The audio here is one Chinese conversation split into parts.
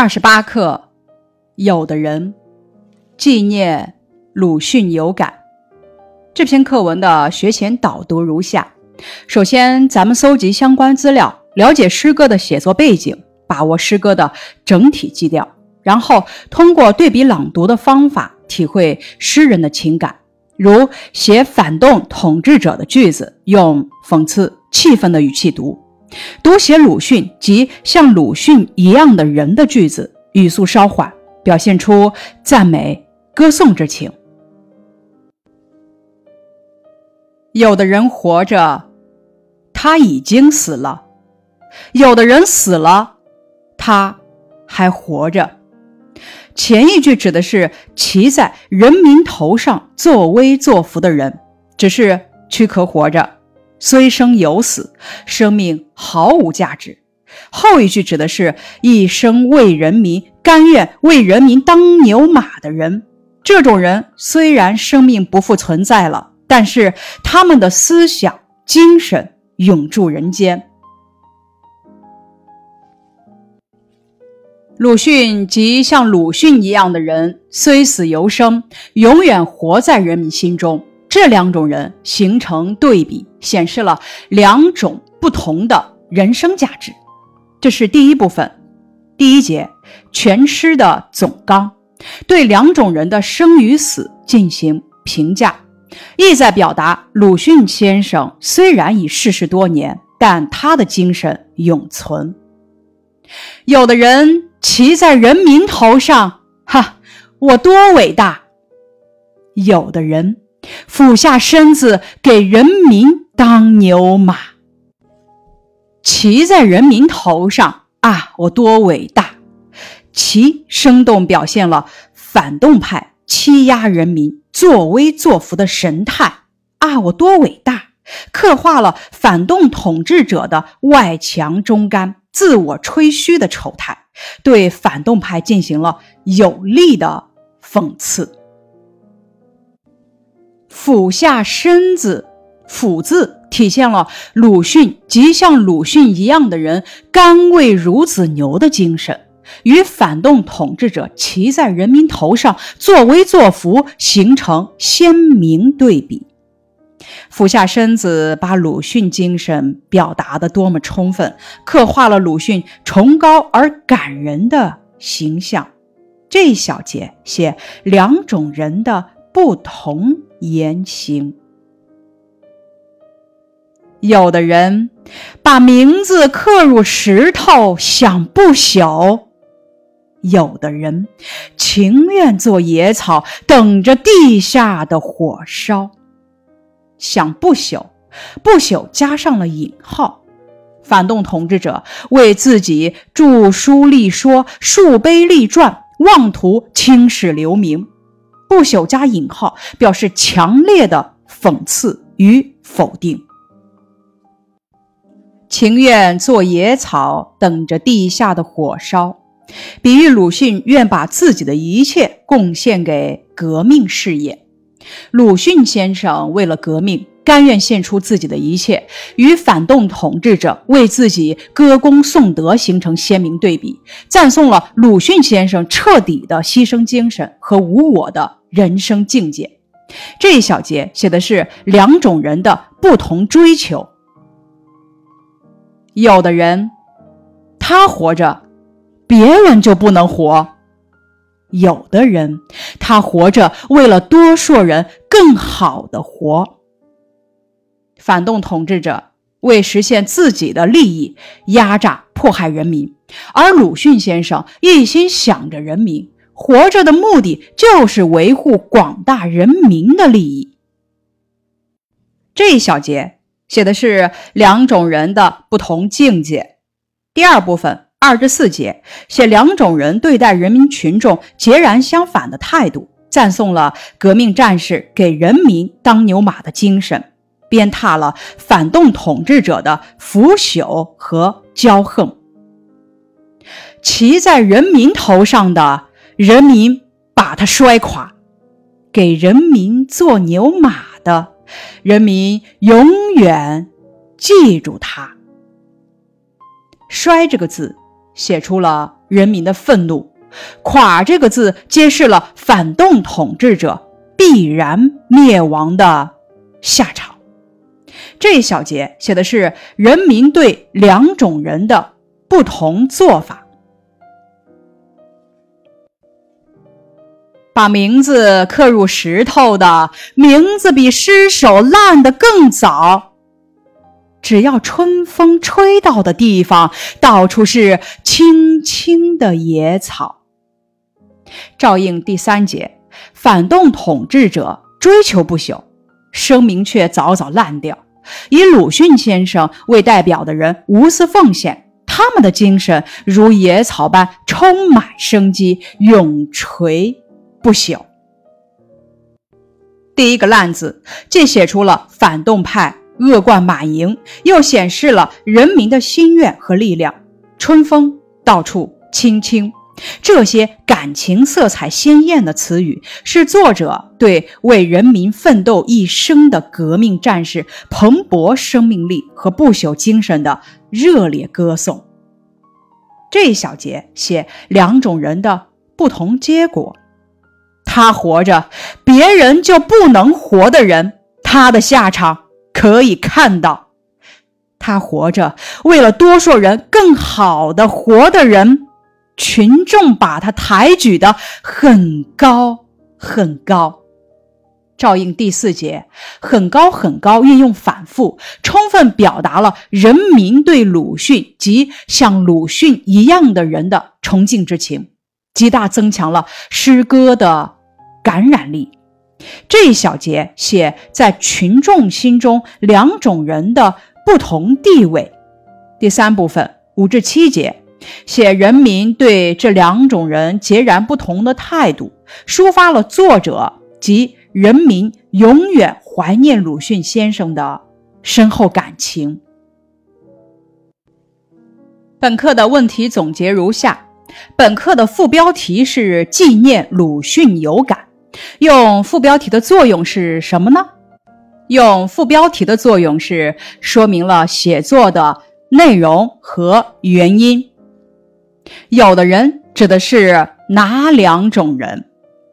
二十八课，有的人纪念鲁迅有感。这篇课文的学前导读如下：首先，咱们搜集相关资料，了解诗歌的写作背景，把握诗歌的整体基调，然后通过对比朗读的方法，体会诗人的情感。如写反动统治者的句子，用讽刺、气愤的语气读。读写鲁迅及像鲁迅一样的人的句子，语速稍缓，表现出赞美、歌颂之情。有的人活着，他已经死了；有的人死了，他还活着。前一句指的是骑在人民头上作威作福的人，只是躯壳活着。虽生有死，生命毫无价值。后一句指的是一生为人民、甘愿为人民当牛马的人。这种人虽然生命不复存在了，但是他们的思想、精神永驻人间。鲁迅及像鲁迅一样的人，虽死犹生，永远活在人民心中。这两种人形成对比，显示了两种不同的人生价值。这是第一部分，第一节全诗的总纲，对两种人的生与死进行评价，意在表达鲁迅先生虽然已逝世多年，但他的精神永存。有的人骑在人民头上，哈，我多伟大；有的人。俯下身子给人民当牛马，骑在人民头上啊！我多伟大！骑生动表现了反动派欺压人民、作威作福的神态啊！我多伟大！刻画了反动统治者的外强中干、自我吹嘘的丑态，对反动派进行了有力的讽刺。俯下身子，俯字体现了鲁迅及像鲁迅一样的人甘为孺子牛的精神，与反动统治者骑在人民头上作威作福形成鲜明对比。俯下身子，把鲁迅精神表达的多么充分，刻画了鲁迅崇高而感人的形象。这一小节写两种人的不同。言行，有的人把名字刻入石头想不朽；有的人情愿做野草等着地下的火烧。想不朽，不朽加上了引号。反动统治者为自己著书立说、树碑立传，妄图青史留名。不朽加引号，表示强烈的讽刺与否定。情愿做野草，等着地下的火烧，比喻鲁迅愿把自己的一切贡献给革命事业。鲁迅先生为了革命，甘愿献出自己的一切，与反动统治者为自己歌功颂德形成鲜明对比，赞颂了鲁迅先生彻底的牺牲精神和无我的。人生境界，这一小节写的是两种人的不同追求。有的人，他活着，别人就不能活；有的人，他活着，为了多数人更好的活。反动统治者为实现自己的利益，压榨迫害人民，而鲁迅先生一心想着人民。活着的目的就是维护广大人民的利益。这一小节写的是两种人的不同境界。第二部分二至四节写两种人对待人民群众截然相反的态度，赞颂了革命战士给人民当牛马的精神，鞭挞了反动统治者的腐朽和骄横。骑在人民头上的。人民把他摔垮，给人民做牛马的，人民永远记住他。摔这个字写出了人民的愤怒，“垮”这个字揭示了反动统治者必然灭亡的下场。这一小节写的是人民对两种人的不同做法。把名字刻入石头的名字比尸首烂得更早。只要春风吹到的地方，到处是青青的野草。照应第三节，反动统治者追求不朽，声名却早早烂掉。以鲁迅先生为代表的人无私奉献，他们的精神如野草般充满生机，永垂。不朽。第一个“烂”字，既写出了反动派恶贯满盈，又显示了人民的心愿和力量。春风到处青青，这些感情色彩鲜艳的词语，是作者对为人民奋斗一生的革命战士蓬勃生命力和不朽精神的热烈歌颂。这一小节写两种人的不同结果。他活着，别人就不能活的人，他的下场可以看到。他活着，为了多数人更好的活的人，群众把他抬举的很高很高。照应第四节，很高很高，运用反复，充分表达了人民对鲁迅及像鲁迅一样的人的崇敬之情，极大增强了诗歌的。感染力这一小节写在群众心中两种人的不同地位。第三部分五至七节写人民对这两种人截然不同的态度，抒发了作者及人民永远怀念鲁迅先生的深厚感情。本课的问题总结如下：本课的副标题是纪念鲁迅有感。用副标题的作用是什么呢？用副标题的作用是说明了写作的内容和原因。有的人指的是哪两种人？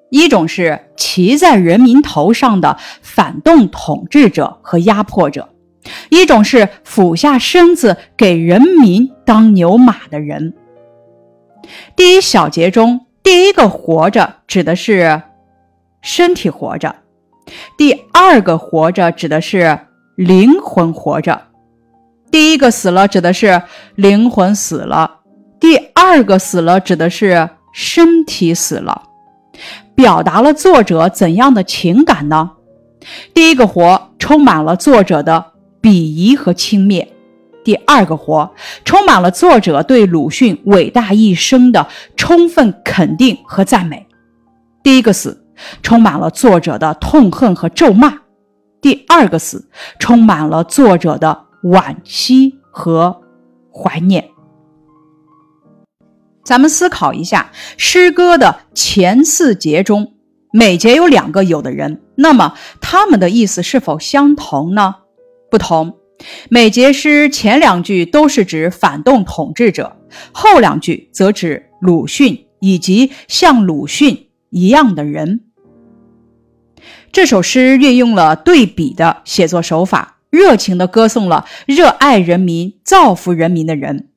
一种是骑在人民头上的反动统治者和压迫者；一种是俯下身子给人民当牛马的人。第一小节中第一个“活着”指的是。身体活着，第二个活着指的是灵魂活着，第一个死了指的是灵魂死了，第二个死了指的是身体死了，表达了作者怎样的情感呢？第一个活充满了作者的鄙夷和轻蔑，第二个活充满了作者对鲁迅伟大一生的充分肯定和赞美。第一个死。充满了作者的痛恨和咒骂，第二个死充满了作者的惋惜和怀念。咱们思考一下，诗歌的前四节中，每节有两个有的人，那么他们的意思是否相同呢？不同。每节诗前两句都是指反动统治者，后两句则指鲁迅以及像鲁迅一样的人。这首诗运用了对比的写作手法，热情地歌颂了热爱人民、造福人民的人，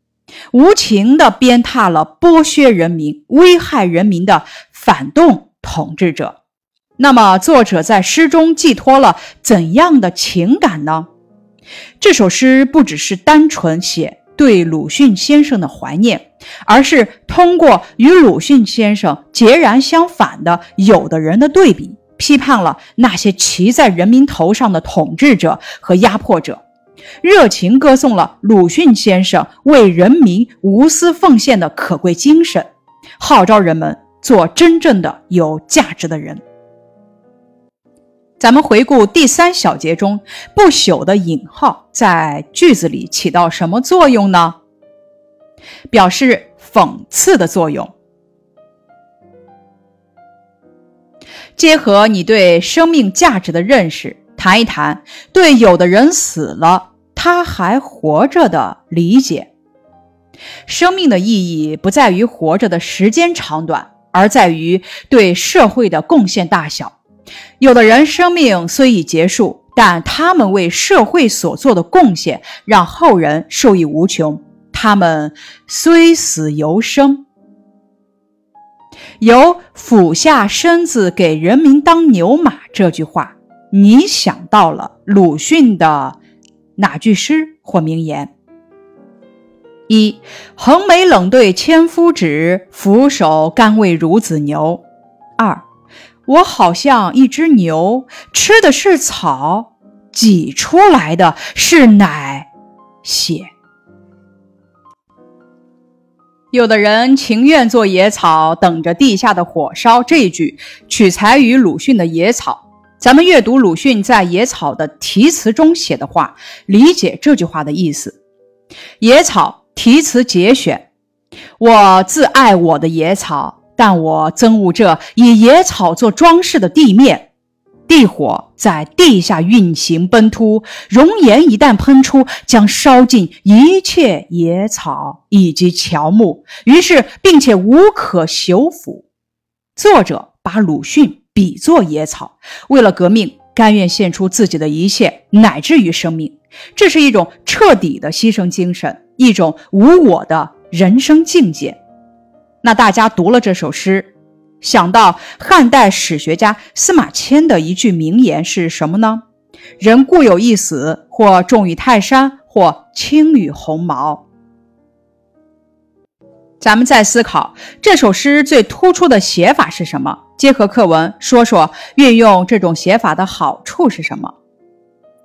无情地鞭挞了剥削人民、危害人民的反动统治者。那么，作者在诗中寄托了怎样的情感呢？这首诗不只是单纯写对鲁迅先生的怀念，而是通过与鲁迅先生截然相反的有的人的对比。批判了那些骑在人民头上的统治者和压迫者，热情歌颂了鲁迅先生为人民无私奉献的可贵精神，号召人们做真正的有价值的人。咱们回顾第三小节中“不朽”的引号在句子里起到什么作用呢？表示讽刺的作用。结合你对生命价值的认识，谈一谈对有的人死了他还活着的理解。生命的意义不在于活着的时间长短，而在于对社会的贡献大小。有的人生命虽已结束，但他们为社会所做的贡献让后人受益无穷。他们虽死犹生。由俯下身子给人民当牛马这句话，你想到了鲁迅的哪句诗或名言？一横眉冷对千夫指，俯首甘为孺子牛。二我好像一只牛，吃的是草，挤出来的是奶血。有的人情愿做野草，等着地下的火烧。这一句取材于鲁迅的《野草》。咱们阅读鲁迅在《野草》的题词中写的话，理解这句话的意思。《野草》题词节选：我自爱我的野草，但我憎恶这以野草做装饰的地面。地火在地下运行奔突，熔岩一旦喷出，将烧尽一切野草以及乔木，于是并且无可修复。作者把鲁迅比作野草，为了革命，甘愿献出自己的一切，乃至于生命。这是一种彻底的牺牲精神，一种无我的人生境界。那大家读了这首诗。想到汉代史学家司马迁的一句名言是什么呢？人固有一死，或重于泰山，或轻于鸿毛。咱们再思考这首诗最突出的写法是什么？结合课文说说运用这种写法的好处是什么？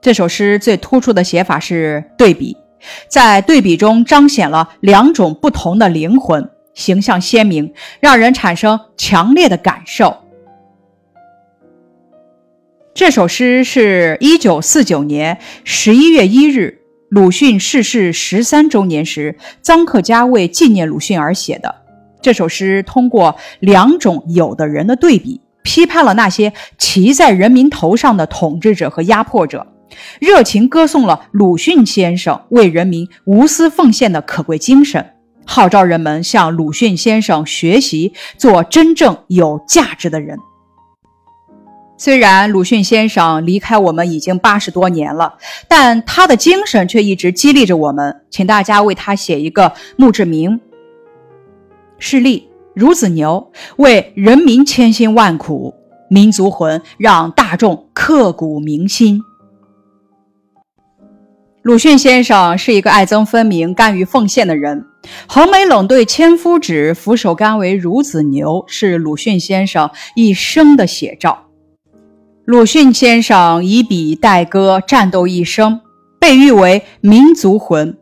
这首诗最突出的写法是对比，在对比中彰显了两种不同的灵魂。形象鲜明，让人产生强烈的感受。这首诗是一九四九年十一月一日，鲁迅逝世十三周年时，臧克家为纪念鲁迅而写的。这首诗通过两种有的人的对比，批判了那些骑在人民头上的统治者和压迫者，热情歌颂了鲁迅先生为人民无私奉献的可贵精神。号召人们向鲁迅先生学习，做真正有价值的人。虽然鲁迅先生离开我们已经八十多年了，但他的精神却一直激励着我们。请大家为他写一个墓志铭。示例：孺子牛为人民千辛万苦，民族魂让大众刻骨铭心。鲁迅先生是一个爱憎分明、甘于奉献的人。横眉冷对千夫指，俯首甘为孺子牛，是鲁迅先生一生的写照。鲁迅先生以笔代歌，战斗一生，被誉为民族魂。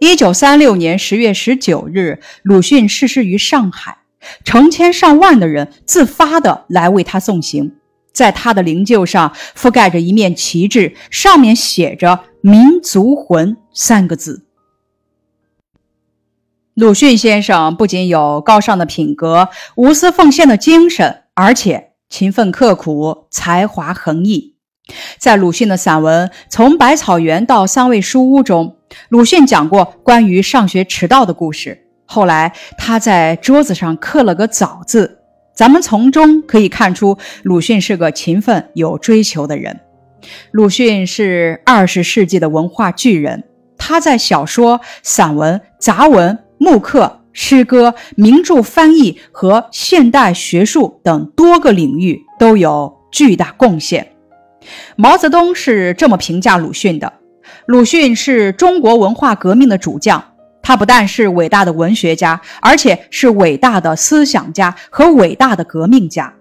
一九三六年十月十九日，鲁迅逝世于上海，成千上万的人自发的来为他送行。在他的灵柩上覆盖着一面旗帜，上面写着“民族魂”三个字。鲁迅先生不仅有高尚的品格、无私奉献的精神，而且勤奋刻苦、才华横溢。在鲁迅的散文《从百草园到三味书屋》中，鲁迅讲过关于上学迟到的故事。后来，他在桌子上刻了个“早”字。咱们从中可以看出，鲁迅是个勤奋有追求的人。鲁迅是二十世纪的文化巨人，他在小说、散文、杂文、木刻、诗歌、名著翻译和现代学术等多个领域都有巨大贡献。毛泽东是这么评价鲁迅的：鲁迅是中国文化革命的主将。他不但是伟大的文学家，而且是伟大的思想家和伟大的革命家。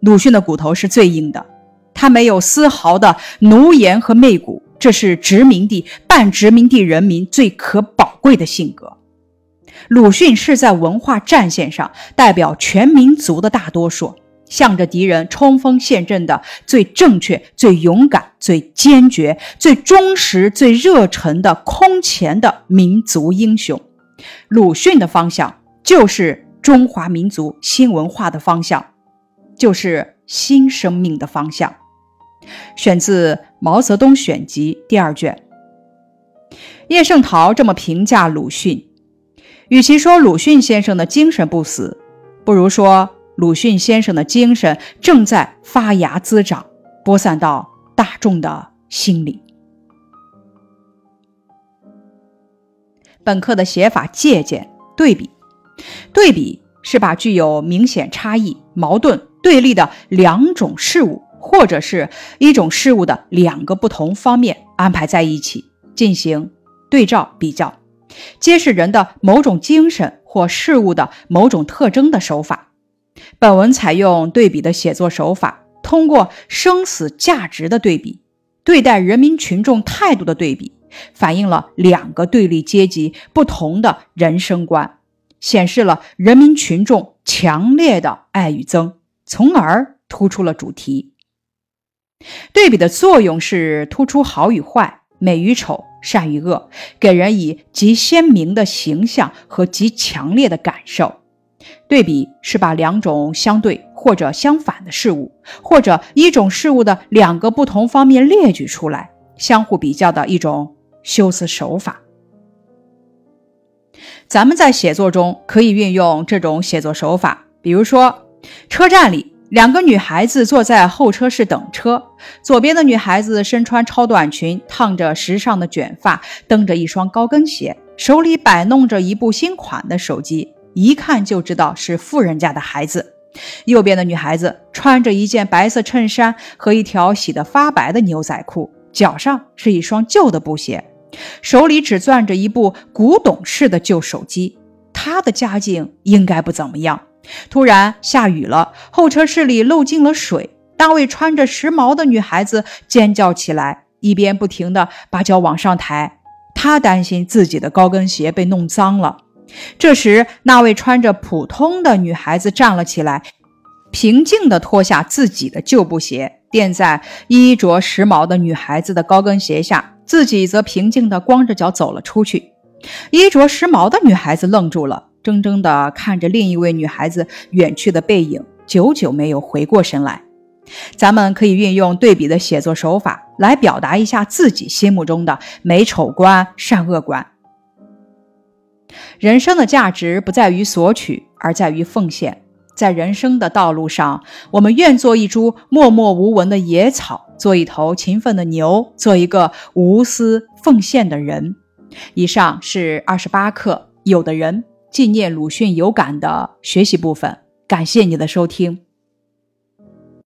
鲁迅的骨头是最硬的，他没有丝毫的奴颜和媚骨，这是殖民地半殖民地人民最可宝贵的性格。鲁迅是在文化战线上代表全民族的大多数。向着敌人冲锋陷阵的最正确、最勇敢、最坚决、最忠实、最热忱的空前的民族英雄，鲁迅的方向就是中华民族新文化的方向，就是新生命的方向。选自《毛泽东选集》第二卷。叶圣陶这么评价鲁迅：与其说鲁迅先生的精神不死，不如说鲁迅先生的精神正在发芽滋长，播散到大众的心里。本课的写法借鉴对比，对比是把具有明显差异、矛盾、对立的两种事物，或者是一种事物的两个不同方面安排在一起，进行对照比较，揭示人的某种精神或事物的某种特征的手法。本文采用对比的写作手法，通过生死价值的对比，对待人民群众态度的对比。反映了两个对立阶级不同的人生观，显示了人民群众强烈的爱与憎，从而突出了主题。对比的作用是突出好与坏、美与丑、善与恶，给人以极鲜明的形象和极强烈的感受。对比是把两种相对或者相反的事物，或者一种事物的两个不同方面列举出来，相互比较的一种。修辞手法，咱们在写作中可以运用这种写作手法。比如说，车站里两个女孩子坐在候车室等车，左边的女孩子身穿超短裙，烫着时尚的卷发，蹬着一双高跟鞋，手里摆弄着一部新款的手机，一看就知道是富人家的孩子。右边的女孩子穿着一件白色衬衫和一条洗得发白的牛仔裤，脚上是一双旧的布鞋。手里只攥着一部古董式的旧手机，他的家境应该不怎么样。突然下雨了，候车室里漏进了水。那位穿着时髦的女孩子尖叫起来，一边不停地把脚往上抬。她担心自己的高跟鞋被弄脏了。这时，那位穿着普通的女孩子站了起来，平静地脱下自己的旧布鞋，垫在衣着时髦的女孩子的高跟鞋下。自己则平静地光着脚走了出去。衣着时髦的女孩子愣住了，怔怔地看着另一位女孩子远去的背影，久久没有回过神来。咱们可以运用对比的写作手法来表达一下自己心目中的美丑观、善恶观。人生的价值不在于索取，而在于奉献。在人生的道路上，我们愿做一株默默无闻的野草，做一头勤奋的牛，做一个无私奉献的人。以上是二十八课《有的人纪念鲁迅有感》的学习部分，感谢你的收听。